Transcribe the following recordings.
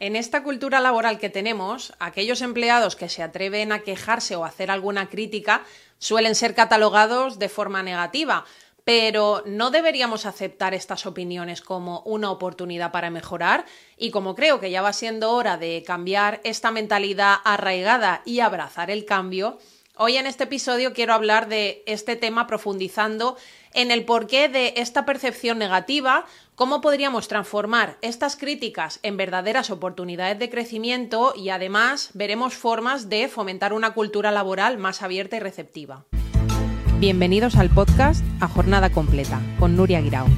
En esta cultura laboral que tenemos, aquellos empleados que se atreven a quejarse o hacer alguna crítica suelen ser catalogados de forma negativa, pero no deberíamos aceptar estas opiniones como una oportunidad para mejorar y como creo que ya va siendo hora de cambiar esta mentalidad arraigada y abrazar el cambio, Hoy en este episodio quiero hablar de este tema profundizando en el porqué de esta percepción negativa, cómo podríamos transformar estas críticas en verdaderas oportunidades de crecimiento y además veremos formas de fomentar una cultura laboral más abierta y receptiva. Bienvenidos al podcast A Jornada Completa con Nuria Guirao.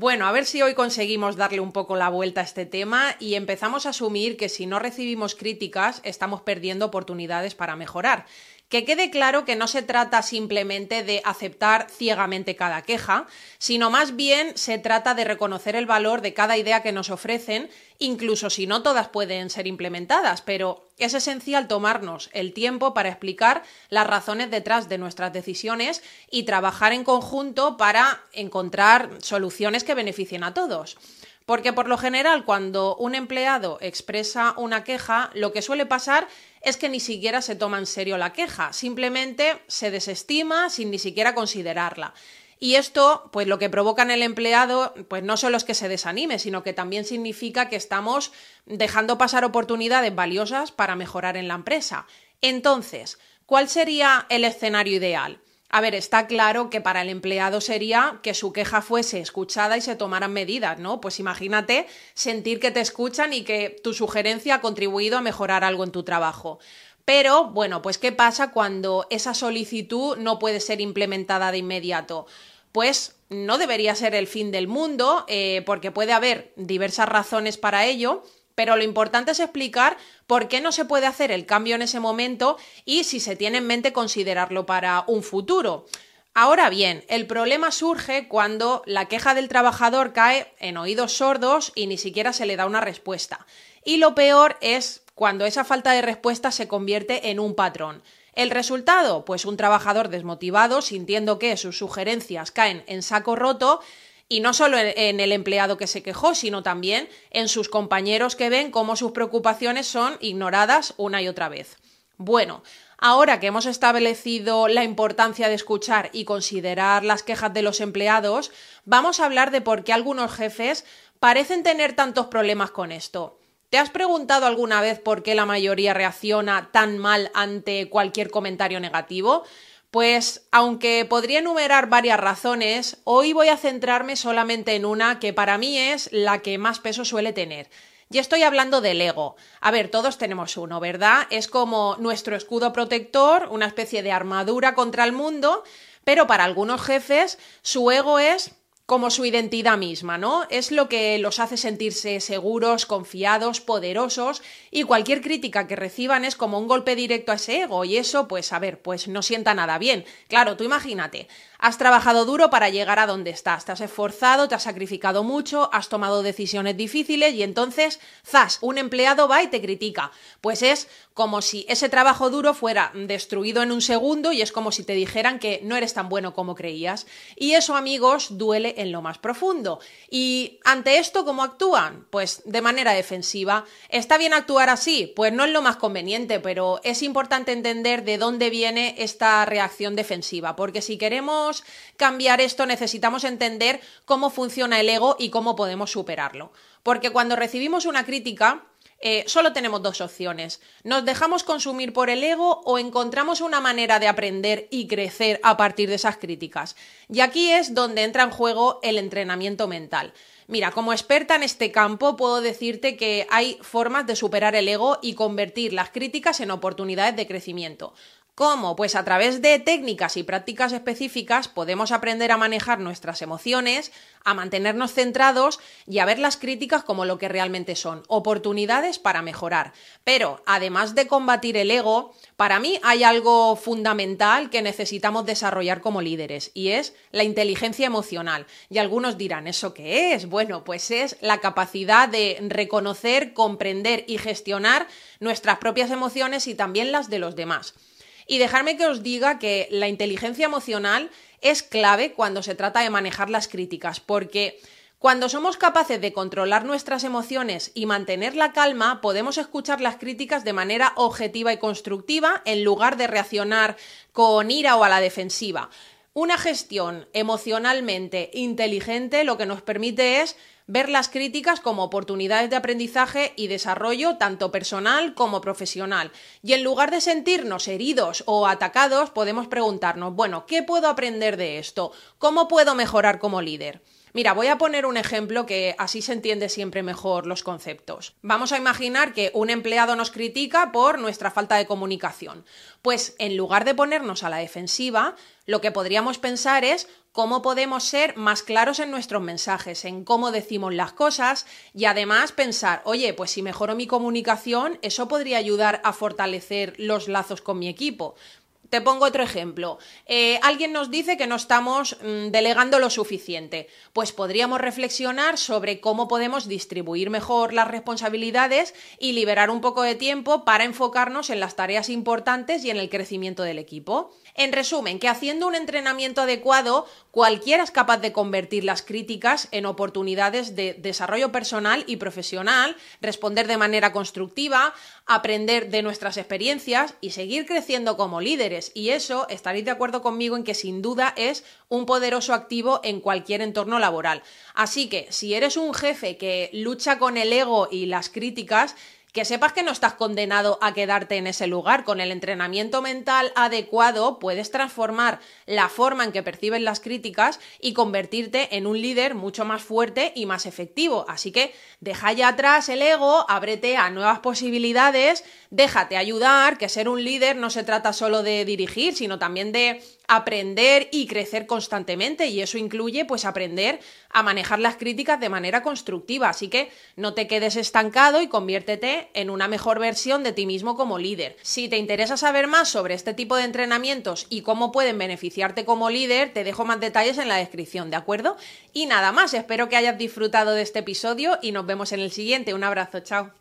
Bueno, a ver si hoy conseguimos darle un poco la vuelta a este tema y empezamos a asumir que si no recibimos críticas estamos perdiendo oportunidades para mejorar. Que quede claro que no se trata simplemente de aceptar ciegamente cada queja, sino más bien se trata de reconocer el valor de cada idea que nos ofrecen, incluso si no todas pueden ser implementadas, pero es esencial tomarnos el tiempo para explicar las razones detrás de nuestras decisiones y trabajar en conjunto para encontrar soluciones que beneficien a todos. Porque por lo general, cuando un empleado expresa una queja, lo que suele pasar es que ni siquiera se toma en serio la queja, simplemente se desestima sin ni siquiera considerarla. Y esto, pues lo que provoca en el empleado, pues no solo es que se desanime, sino que también significa que estamos dejando pasar oportunidades valiosas para mejorar en la empresa. Entonces, ¿cuál sería el escenario ideal? A ver, está claro que para el empleado sería que su queja fuese escuchada y se tomaran medidas, ¿no? Pues imagínate sentir que te escuchan y que tu sugerencia ha contribuido a mejorar algo en tu trabajo. Pero, bueno, pues ¿qué pasa cuando esa solicitud no puede ser implementada de inmediato? Pues no debería ser el fin del mundo, eh, porque puede haber diversas razones para ello, pero lo importante es explicar por qué no se puede hacer el cambio en ese momento y si se tiene en mente considerarlo para un futuro. Ahora bien, el problema surge cuando la queja del trabajador cae en oídos sordos y ni siquiera se le da una respuesta. Y lo peor es cuando esa falta de respuesta se convierte en un patrón. ¿El resultado? Pues un trabajador desmotivado, sintiendo que sus sugerencias caen en saco roto y no solo en el empleado que se quejó, sino también en sus compañeros que ven cómo sus preocupaciones son ignoradas una y otra vez. Bueno, ahora que hemos establecido la importancia de escuchar y considerar las quejas de los empleados, vamos a hablar de por qué algunos jefes parecen tener tantos problemas con esto. ¿Te has preguntado alguna vez por qué la mayoría reacciona tan mal ante cualquier comentario negativo? Pues aunque podría enumerar varias razones, hoy voy a centrarme solamente en una que para mí es la que más peso suele tener. Y estoy hablando del ego. A ver, todos tenemos uno, ¿verdad? Es como nuestro escudo protector, una especie de armadura contra el mundo, pero para algunos jefes su ego es como su identidad misma, ¿no? Es lo que los hace sentirse seguros, confiados, poderosos y cualquier crítica que reciban es como un golpe directo a ese ego y eso, pues a ver, pues no sienta nada bien. Claro, tú imagínate, Has trabajado duro para llegar a donde estás, te has esforzado, te has sacrificado mucho, has tomado decisiones difíciles y entonces, zas, un empleado va y te critica. Pues es como si ese trabajo duro fuera destruido en un segundo y es como si te dijeran que no eres tan bueno como creías. Y eso, amigos, duele en lo más profundo. Y ante esto, ¿cómo actúan? Pues de manera defensiva. ¿Está bien actuar así? Pues no es lo más conveniente, pero es importante entender de dónde viene esta reacción defensiva, porque si queremos cambiar esto, necesitamos entender cómo funciona el ego y cómo podemos superarlo. Porque cuando recibimos una crítica, eh, solo tenemos dos opciones. Nos dejamos consumir por el ego o encontramos una manera de aprender y crecer a partir de esas críticas. Y aquí es donde entra en juego el entrenamiento mental. Mira, como experta en este campo puedo decirte que hay formas de superar el ego y convertir las críticas en oportunidades de crecimiento. ¿Cómo? Pues a través de técnicas y prácticas específicas podemos aprender a manejar nuestras emociones, a mantenernos centrados y a ver las críticas como lo que realmente son, oportunidades para mejorar. Pero además de combatir el ego, para mí hay algo fundamental que necesitamos desarrollar como líderes y es la inteligencia emocional. Y algunos dirán, ¿eso qué es? Bueno, pues es la capacidad de reconocer, comprender y gestionar nuestras propias emociones y también las de los demás. Y dejarme que os diga que la inteligencia emocional es clave cuando se trata de manejar las críticas, porque Cuando somos capaces de controlar nuestras emociones y mantener la calma, podemos escuchar las críticas de manera objetiva y constructiva en lugar de reaccionar con ira o a la defensiva. Una gestión emocionalmente inteligente lo que nos permite es ver las críticas como oportunidades de aprendizaje y desarrollo tanto personal como profesional. Y en lugar de sentirnos heridos o atacados, podemos preguntarnos, bueno, ¿qué puedo aprender de esto? ¿Cómo puedo mejorar como líder? Mira, voy a poner un ejemplo que así se entiende siempre mejor los conceptos. Vamos a imaginar que un empleado nos critica por nuestra falta de comunicación. Pues en lugar de ponernos a la defensiva, lo que podríamos pensar es cómo podemos ser más claros en nuestros mensajes, en cómo decimos las cosas y además pensar, oye, pues si mejoro mi comunicación, eso podría ayudar a fortalecer los lazos con mi equipo. Te pongo otro ejemplo. Eh, alguien nos dice que no estamos mm, delegando lo suficiente. Pues podríamos reflexionar sobre cómo podemos distribuir mejor las responsabilidades y liberar un poco de tiempo para enfocarnos en las tareas importantes y en el crecimiento del equipo. En resumen, que haciendo un entrenamiento adecuado, cualquiera es capaz de convertir las críticas en oportunidades de desarrollo personal y profesional, responder de manera constructiva, aprender de nuestras experiencias y seguir creciendo como Y eso estaréis de acuerdo conmigo en que sin duda es un poderoso activo en cualquier entorno laboral. Así que si eres un jefe que lucha con el ego y las críticas, que sepas que no estás condenado a quedarte en ese lugar. Con el entrenamiento mental adecuado puedes transformar la forma en que percibes las críticas y convertirte en un líder mucho más fuerte y más efectivo. Así que deja ya atrás el ego, ábrete a nuevas posibilidades, déjate ayudar, que ser un líder no se trata solo de dirigir, sino también de aprender y crecer constantemente y eso incluye pues aprender a manejar las críticas de manera constructiva, así que no te quedes estancado y conviértete en una mejor versión de ti mismo como líder. Si te interesa saber más sobre este tipo de entrenamientos y cómo pueden beneficiarte como líder, te dejo más detalles en la descripción, ¿de acuerdo? Y nada más, espero que hayas disfrutado de este episodio y nos vemos en el siguiente. Un abrazo, chao.